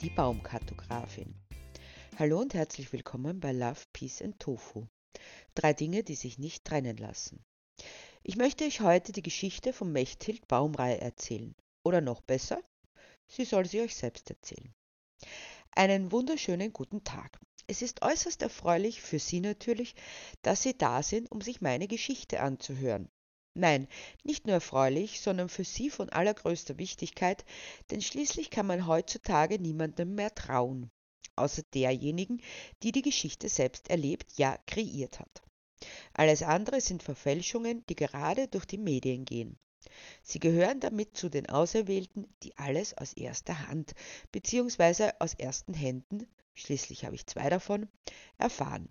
die Baumkartografin. Hallo und herzlich willkommen bei Love, Peace and Tofu. Drei Dinge, die sich nicht trennen lassen. Ich möchte euch heute die Geschichte von Mechthild Baumrei erzählen. Oder noch besser, sie soll sie euch selbst erzählen. Einen wunderschönen guten Tag. Es ist äußerst erfreulich für Sie natürlich, dass Sie da sind, um sich meine Geschichte anzuhören. Nein, nicht nur erfreulich, sondern für Sie von allergrößter Wichtigkeit, denn schließlich kann man heutzutage niemandem mehr trauen, außer derjenigen, die die Geschichte selbst erlebt, ja kreiert hat. Alles andere sind Verfälschungen, die gerade durch die Medien gehen. Sie gehören damit zu den Auserwählten, die alles aus erster Hand bzw. aus ersten Händen, schließlich habe ich zwei davon, erfahren.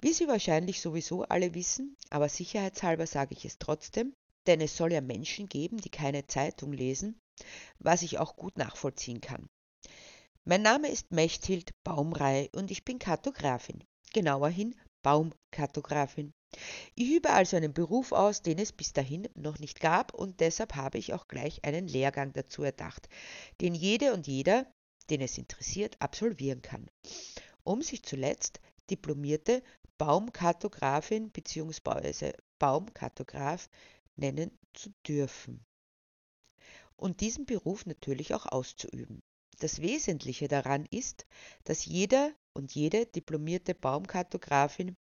Wie Sie wahrscheinlich sowieso alle wissen, aber sicherheitshalber sage ich es trotzdem, denn es soll ja Menschen geben, die keine Zeitung lesen, was ich auch gut nachvollziehen kann. Mein Name ist Mechthild Baumrei und ich bin Kartografin, genauerhin Baumkartografin. Ich übe also einen Beruf aus, den es bis dahin noch nicht gab und deshalb habe ich auch gleich einen Lehrgang dazu erdacht, den jede und jeder, den es interessiert, absolvieren kann, um sich zuletzt diplomierte Baumkartografin bzw. Baumkartograf nennen zu dürfen und diesen Beruf natürlich auch auszuüben. Das Wesentliche daran ist, dass jeder und jede diplomierte Baumkartografin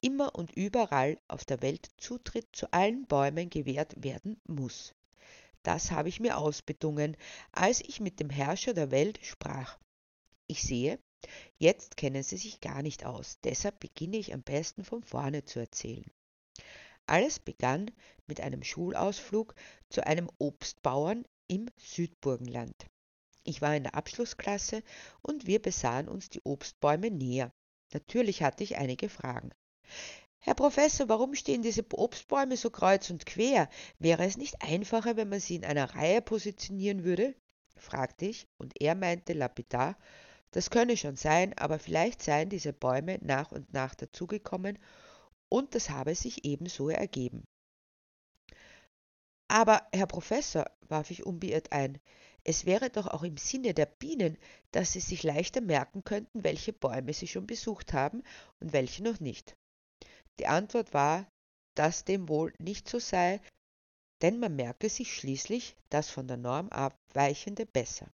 immer und überall auf der Welt Zutritt zu allen Bäumen gewährt werden muss. Das habe ich mir ausbedungen, als ich mit dem Herrscher der Welt sprach. Ich sehe, Jetzt kennen sie sich gar nicht aus, deshalb beginne ich am besten von vorne zu erzählen. Alles begann mit einem Schulausflug zu einem Obstbauern im Südburgenland. Ich war in der Abschlussklasse und wir besahen uns die Obstbäume näher. Natürlich hatte ich einige Fragen. Herr Professor, warum stehen diese Obstbäume so kreuz und quer? Wäre es nicht einfacher, wenn man sie in einer Reihe positionieren würde? fragte ich, und er meinte lapidar, das könne schon sein, aber vielleicht seien diese Bäume nach und nach dazugekommen und das habe sich ebenso ergeben. Aber, Herr Professor, warf ich unbeirrt ein, es wäre doch auch im Sinne der Bienen, dass sie sich leichter merken könnten, welche Bäume sie schon besucht haben und welche noch nicht. Die Antwort war, dass dem wohl nicht so sei, denn man merke sich schließlich das von der Norm abweichende besser.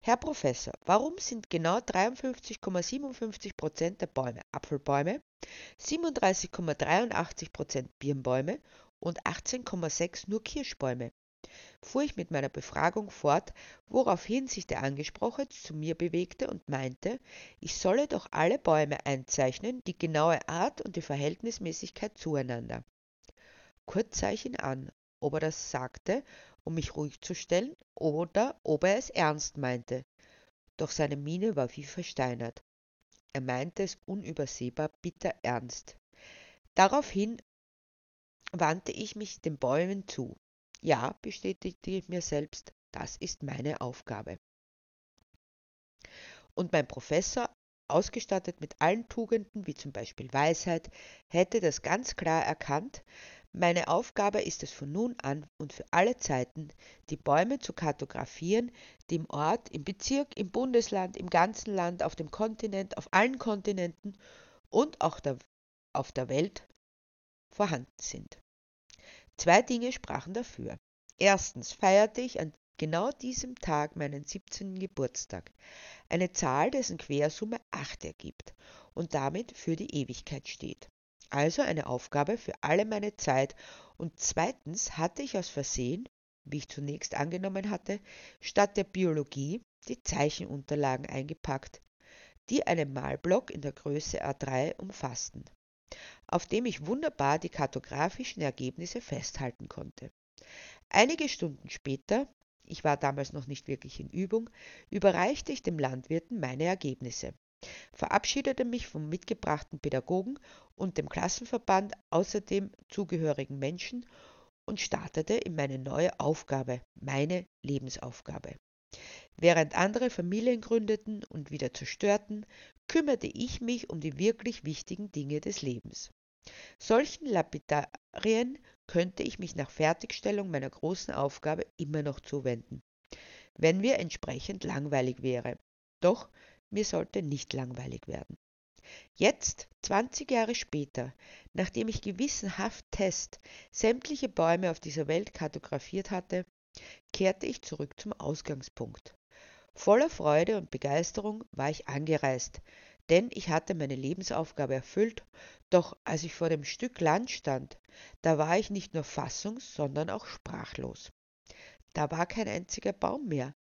Herr Professor, warum sind genau 53,57 Prozent der Bäume Apfelbäume, 37,83 Prozent Birnbäume und 18,6 nur Kirschbäume? fuhr ich mit meiner Befragung fort, woraufhin sich der Angesprochene zu mir bewegte und meinte, ich solle doch alle Bäume einzeichnen, die genaue Art und die Verhältnismäßigkeit zueinander. Kurz sah ich ihn an, ob er das sagte um mich ruhig zu stellen, oder ob er es ernst meinte. Doch seine Miene war wie versteinert. Er meinte es unübersehbar bitter ernst. Daraufhin wandte ich mich den Bäumen zu. Ja, bestätigte ich mir selbst, das ist meine Aufgabe. Und mein Professor, ausgestattet mit allen Tugenden, wie zum Beispiel Weisheit, hätte das ganz klar erkannt, meine Aufgabe ist es von nun an und für alle Zeiten, die Bäume zu kartografieren, die im Ort, im Bezirk, im Bundesland, im ganzen Land, auf dem Kontinent, auf allen Kontinenten und auch der, auf der Welt vorhanden sind. Zwei Dinge sprachen dafür. Erstens feierte ich an genau diesem Tag meinen 17. Geburtstag, eine Zahl, dessen Quersumme 8 ergibt und damit für die Ewigkeit steht also eine Aufgabe für alle meine Zeit, und zweitens hatte ich aus Versehen, wie ich zunächst angenommen hatte, statt der Biologie die Zeichenunterlagen eingepackt, die einen Malblock in der Größe A3 umfassten, auf dem ich wunderbar die kartografischen Ergebnisse festhalten konnte. Einige Stunden später, ich war damals noch nicht wirklich in Übung, überreichte ich dem Landwirten meine Ergebnisse verabschiedete mich vom mitgebrachten Pädagogen und dem Klassenverband außerdem zugehörigen Menschen und startete in meine neue Aufgabe, meine Lebensaufgabe. Während andere Familien gründeten und wieder zerstörten, kümmerte ich mich um die wirklich wichtigen Dinge des Lebens. Solchen Lapidarien könnte ich mich nach Fertigstellung meiner großen Aufgabe immer noch zuwenden, wenn mir entsprechend langweilig wäre Doch mir sollte nicht langweilig werden. Jetzt, 20 Jahre später, nachdem ich gewissenhaft Test sämtliche Bäume auf dieser Welt kartografiert hatte, kehrte ich zurück zum Ausgangspunkt. Voller Freude und Begeisterung war ich angereist, denn ich hatte meine Lebensaufgabe erfüllt, doch als ich vor dem Stück Land stand, da war ich nicht nur fassungs, sondern auch sprachlos. Da war kein einziger Baum mehr,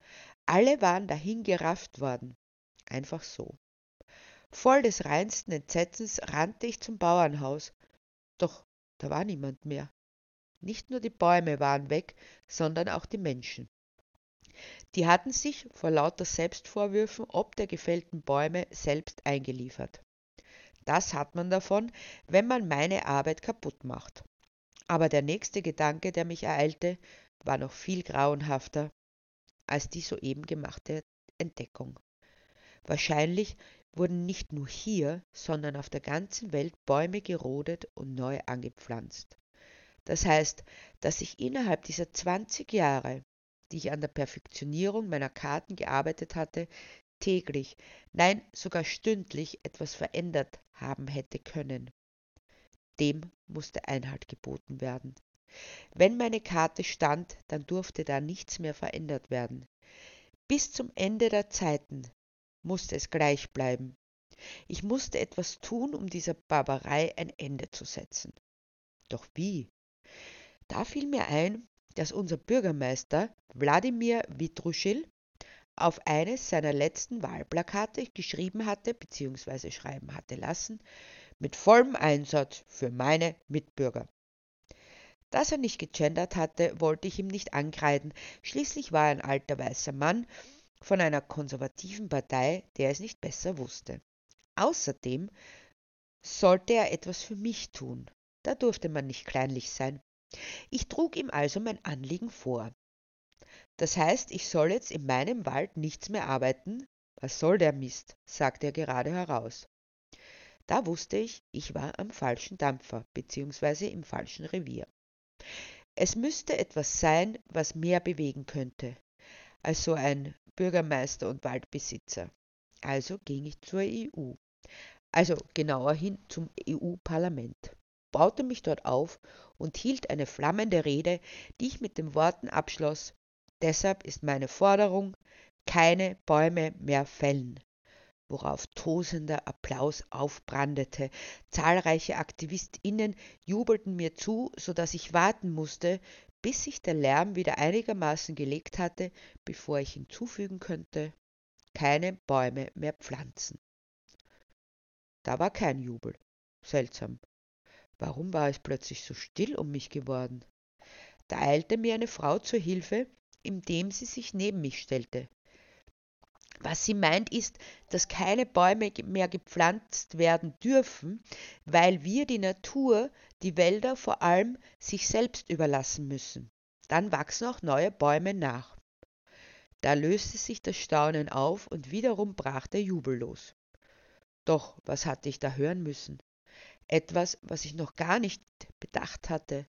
alle waren dahingerafft worden, einfach so. Voll des reinsten Entsetzens rannte ich zum Bauernhaus, doch da war niemand mehr. Nicht nur die Bäume waren weg, sondern auch die Menschen. Die hatten sich vor lauter Selbstvorwürfen ob der gefällten Bäume selbst eingeliefert. Das hat man davon, wenn man meine Arbeit kaputt macht. Aber der nächste Gedanke, der mich ereilte, war noch viel grauenhafter als die soeben gemachte Entdeckung. Wahrscheinlich wurden nicht nur hier, sondern auf der ganzen Welt Bäume gerodet und neu angepflanzt. Das heißt, dass ich innerhalb dieser 20 Jahre, die ich an der Perfektionierung meiner Karten gearbeitet hatte, täglich, nein sogar stündlich etwas verändert haben hätte können. Dem musste Einhalt geboten werden. Wenn meine Karte stand, dann durfte da nichts mehr verändert werden. Bis zum Ende der Zeiten musste es gleich bleiben. Ich musste etwas tun, um dieser Barbarei ein Ende zu setzen. Doch wie? Da fiel mir ein, dass unser Bürgermeister Wladimir Vitruschil auf eines seiner letzten Wahlplakate geschrieben hatte bzw. schreiben hatte lassen, mit vollem Einsatz für meine Mitbürger. Dass er nicht gegendert hatte, wollte ich ihm nicht ankreiden. Schließlich war er ein alter weißer Mann von einer konservativen Partei, der es nicht besser wusste. Außerdem sollte er etwas für mich tun. Da durfte man nicht kleinlich sein. Ich trug ihm also mein Anliegen vor. Das heißt, ich soll jetzt in meinem Wald nichts mehr arbeiten? Was soll der Mist? sagte er gerade heraus. Da wusste ich, ich war am falschen Dampfer bzw. im falschen Revier. Es müsste etwas sein, was mehr bewegen könnte als so ein Bürgermeister und Waldbesitzer. Also ging ich zur EU, also genauer hin zum EU-Parlament, baute mich dort auf und hielt eine flammende Rede, die ich mit den Worten abschloss, deshalb ist meine Forderung, keine Bäume mehr fällen worauf tosender Applaus aufbrandete. Zahlreiche AktivistInnen jubelten mir zu, so dass ich warten musste, bis sich der Lärm wieder einigermaßen gelegt hatte, bevor ich hinzufügen könnte, keine Bäume mehr pflanzen. Da war kein Jubel. Seltsam. Warum war es plötzlich so still um mich geworden? Da eilte mir eine Frau zur Hilfe, indem sie sich neben mich stellte. Was sie meint ist, dass keine Bäume mehr gepflanzt werden dürfen, weil wir die Natur, die Wälder vor allem sich selbst überlassen müssen. Dann wachsen auch neue Bäume nach. Da löste sich das Staunen auf und wiederum brach der Jubel los. Doch was hatte ich da hören müssen? Etwas, was ich noch gar nicht bedacht hatte.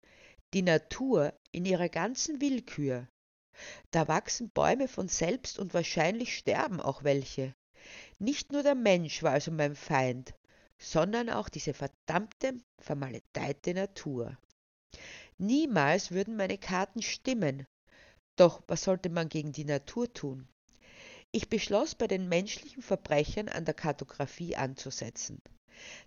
Die Natur in ihrer ganzen Willkür, da wachsen Bäume von selbst und wahrscheinlich sterben auch welche. Nicht nur der Mensch war also mein Feind, sondern auch diese verdammte, vermaledeite Natur. Niemals würden meine Karten stimmen. Doch was sollte man gegen die Natur tun? Ich beschloss, bei den menschlichen Verbrechern an der Kartographie anzusetzen.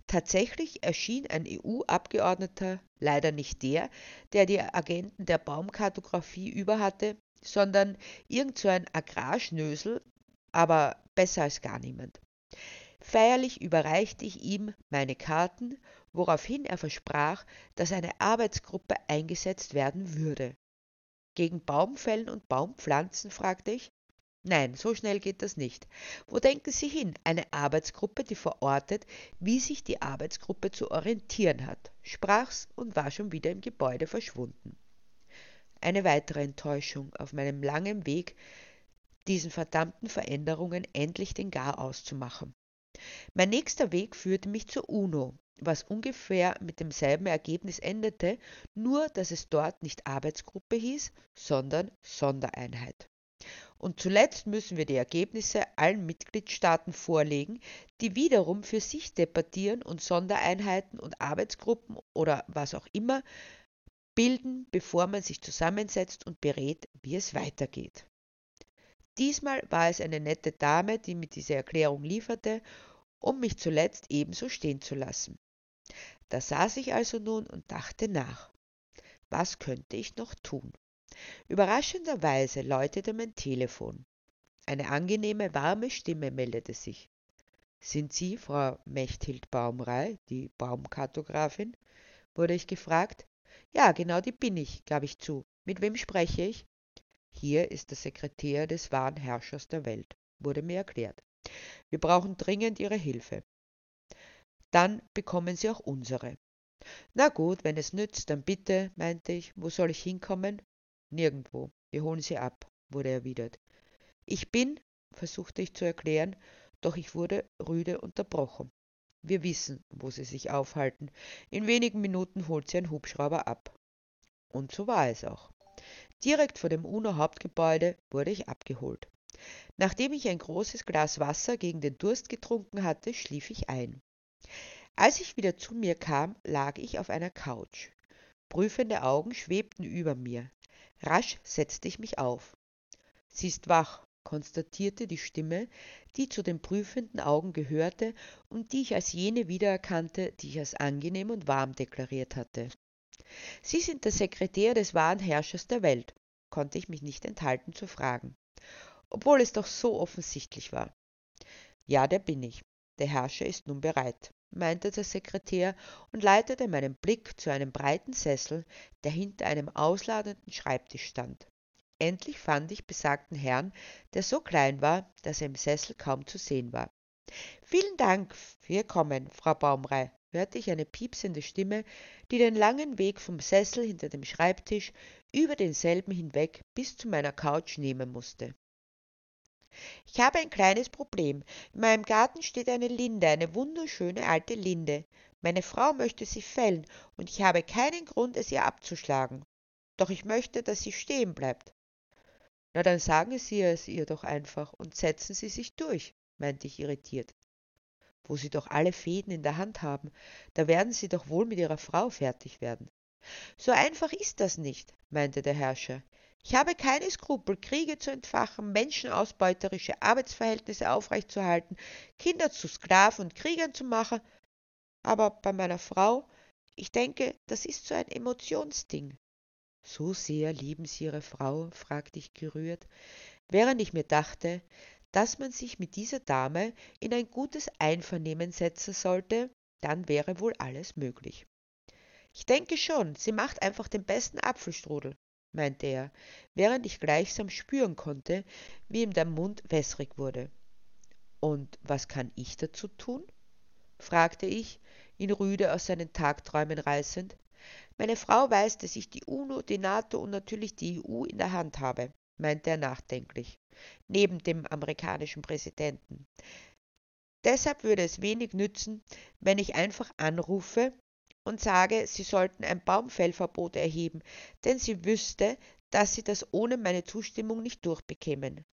Tatsächlich erschien ein EU-Abgeordneter, leider nicht der, der die Agenten der Baumkartographie über hatte, sondern irgend so ein Agrarschnösel, aber besser als gar niemand. Feierlich überreichte ich ihm meine Karten, woraufhin er versprach, dass eine Arbeitsgruppe eingesetzt werden würde. Gegen Baumfällen und Baumpflanzen? fragte ich. Nein, so schnell geht das nicht. Wo denken Sie hin? Eine Arbeitsgruppe, die verortet, wie sich die Arbeitsgruppe zu orientieren hat, sprach's und war schon wieder im Gebäude verschwunden eine weitere Enttäuschung auf meinem langen Weg, diesen verdammten Veränderungen endlich den Gar auszumachen. Mein nächster Weg führte mich zur UNO, was ungefähr mit demselben Ergebnis endete, nur dass es dort nicht Arbeitsgruppe hieß, sondern Sondereinheit. Und zuletzt müssen wir die Ergebnisse allen Mitgliedstaaten vorlegen, die wiederum für sich debattieren und Sondereinheiten und Arbeitsgruppen oder was auch immer bilden, bevor man sich zusammensetzt und berät, wie es weitergeht. Diesmal war es eine nette Dame, die mir diese Erklärung lieferte, um mich zuletzt ebenso stehen zu lassen. Da saß ich also nun und dachte nach. Was könnte ich noch tun? Überraschenderweise läutete mein Telefon. Eine angenehme, warme Stimme meldete sich. Sind Sie Frau Mechthild Baumrei, die Baumkartografin? wurde ich gefragt. Ja, genau die bin ich, gab ich zu. Mit wem spreche ich? Hier ist der Sekretär des wahren Herrschers der Welt, wurde mir erklärt. Wir brauchen dringend Ihre Hilfe. Dann bekommen Sie auch unsere. Na gut, wenn es nützt, dann bitte, meinte ich. Wo soll ich hinkommen? Nirgendwo. Wir holen Sie ab, wurde erwidert. Ich bin, versuchte ich zu erklären, doch ich wurde rüde unterbrochen. Wir wissen, wo Sie sich aufhalten. In wenigen Minuten holt Sie ein Hubschrauber ab. Und so war es auch. Direkt vor dem UNO-Hauptgebäude wurde ich abgeholt. Nachdem ich ein großes Glas Wasser gegen den Durst getrunken hatte, schlief ich ein. Als ich wieder zu mir kam, lag ich auf einer Couch. Prüfende Augen schwebten über mir. Rasch setzte ich mich auf. Sie ist wach, konstatierte die Stimme, die zu den prüfenden Augen gehörte und die ich als jene wiedererkannte, die ich als angenehm und warm deklariert hatte. Sie sind der Sekretär des wahren Herrschers der Welt, konnte ich mich nicht enthalten zu fragen, obwohl es doch so offensichtlich war. Ja, der bin ich. Der Herrscher ist nun bereit meinte der Sekretär und leitete meinen Blick zu einem breiten Sessel, der hinter einem ausladenden Schreibtisch stand. Endlich fand ich besagten Herrn, der so klein war, dass er im Sessel kaum zu sehen war. Vielen Dank für Ihr Kommen, Frau Baumrei, hörte ich eine piepsende Stimme, die den langen Weg vom Sessel hinter dem Schreibtisch über denselben hinweg bis zu meiner Couch nehmen musste. Ich habe ein kleines Problem. In meinem Garten steht eine Linde, eine wunderschöne alte Linde. Meine Frau möchte sie fällen, und ich habe keinen Grund, es ihr abzuschlagen. Doch ich möchte, dass sie stehen bleibt. Na, dann sagen Sie es ihr doch einfach und setzen Sie sich durch, meinte ich irritiert. Wo Sie doch alle Fäden in der Hand haben, da werden Sie doch wohl mit Ihrer Frau fertig werden. So einfach ist das nicht, meinte der Herrscher. Ich habe keine Skrupel, Kriege zu entfachen, menschenausbeuterische Arbeitsverhältnisse aufrechtzuerhalten, Kinder zu Sklaven und Kriegern zu machen. Aber bei meiner Frau, ich denke, das ist so ein Emotionsding. So sehr lieben Sie Ihre Frau? fragte ich gerührt, während ich mir dachte, dass man sich mit dieser Dame in ein gutes Einvernehmen setzen sollte, dann wäre wohl alles möglich. Ich denke schon, sie macht einfach den besten Apfelstrudel meinte er, während ich gleichsam spüren konnte, wie ihm der Mund wässrig wurde. Und was kann ich dazu tun? fragte ich, ihn rüde aus seinen Tagträumen reißend. Meine Frau weiß, dass ich die UNO, die NATO und natürlich die EU in der Hand habe, meinte er nachdenklich, neben dem amerikanischen Präsidenten. Deshalb würde es wenig nützen, wenn ich einfach anrufe und sage, sie sollten ein Baumfellverbot erheben, denn sie wüsste, dass sie das ohne meine Zustimmung nicht durchbekämen.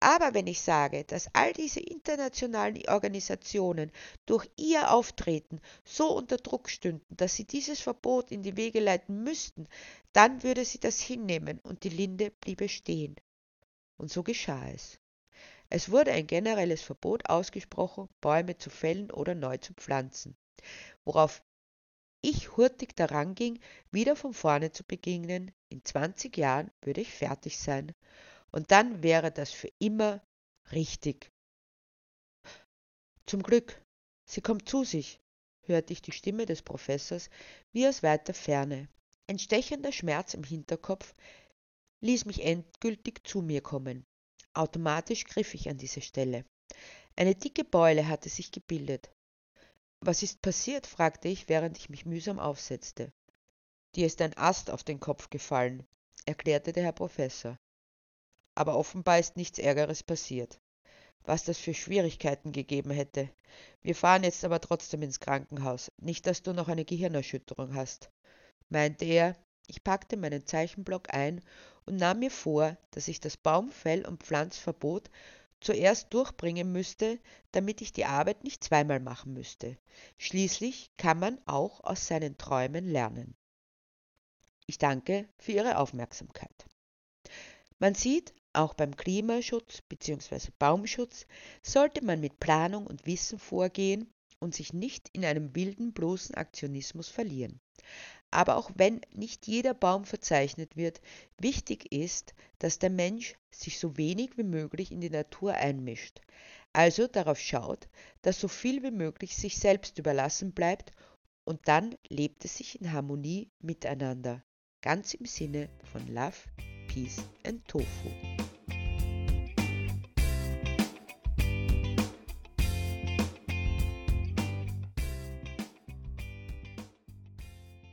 Aber wenn ich sage, dass all diese internationalen Organisationen durch ihr Auftreten so unter Druck stünden, dass sie dieses Verbot in die Wege leiten müssten, dann würde sie das hinnehmen und die Linde bliebe stehen. Und so geschah es. Es wurde ein generelles Verbot ausgesprochen, Bäume zu fällen oder neu zu pflanzen, worauf ich hurtig daran ging, wieder von vorne zu beginnen, in 20 Jahren würde ich fertig sein. Und dann wäre das für immer richtig. Zum Glück, sie kommt zu sich, hörte ich die Stimme des Professors wie aus weiter Ferne. Ein stechender Schmerz im Hinterkopf ließ mich endgültig zu mir kommen. Automatisch griff ich an diese Stelle. Eine dicke Beule hatte sich gebildet. Was ist passiert? fragte ich, während ich mich mühsam aufsetzte. Dir ist ein Ast auf den Kopf gefallen, erklärte der Herr Professor. Aber offenbar ist nichts Ärgeres passiert. Was das für Schwierigkeiten gegeben hätte. Wir fahren jetzt aber trotzdem ins Krankenhaus. Nicht, dass du noch eine Gehirnerschütterung hast, meinte er, Ich packte meinen Zeichenblock ein und nahm mir vor, dass ich das Baumfell- und Pflanzverbot zuerst durchbringen müsste, damit ich die Arbeit nicht zweimal machen müsste. Schließlich kann man auch aus seinen Träumen lernen. Ich danke für Ihre Aufmerksamkeit. Man sieht, auch beim Klimaschutz bzw. Baumschutz sollte man mit Planung und Wissen vorgehen und sich nicht in einem wilden, bloßen Aktionismus verlieren. Aber auch wenn nicht jeder Baum verzeichnet wird, wichtig ist, dass der Mensch sich so wenig wie möglich in die Natur einmischt, also darauf schaut, dass so viel wie möglich sich selbst überlassen bleibt und dann lebt es sich in Harmonie miteinander, ganz im Sinne von Love, Peace and Tofu.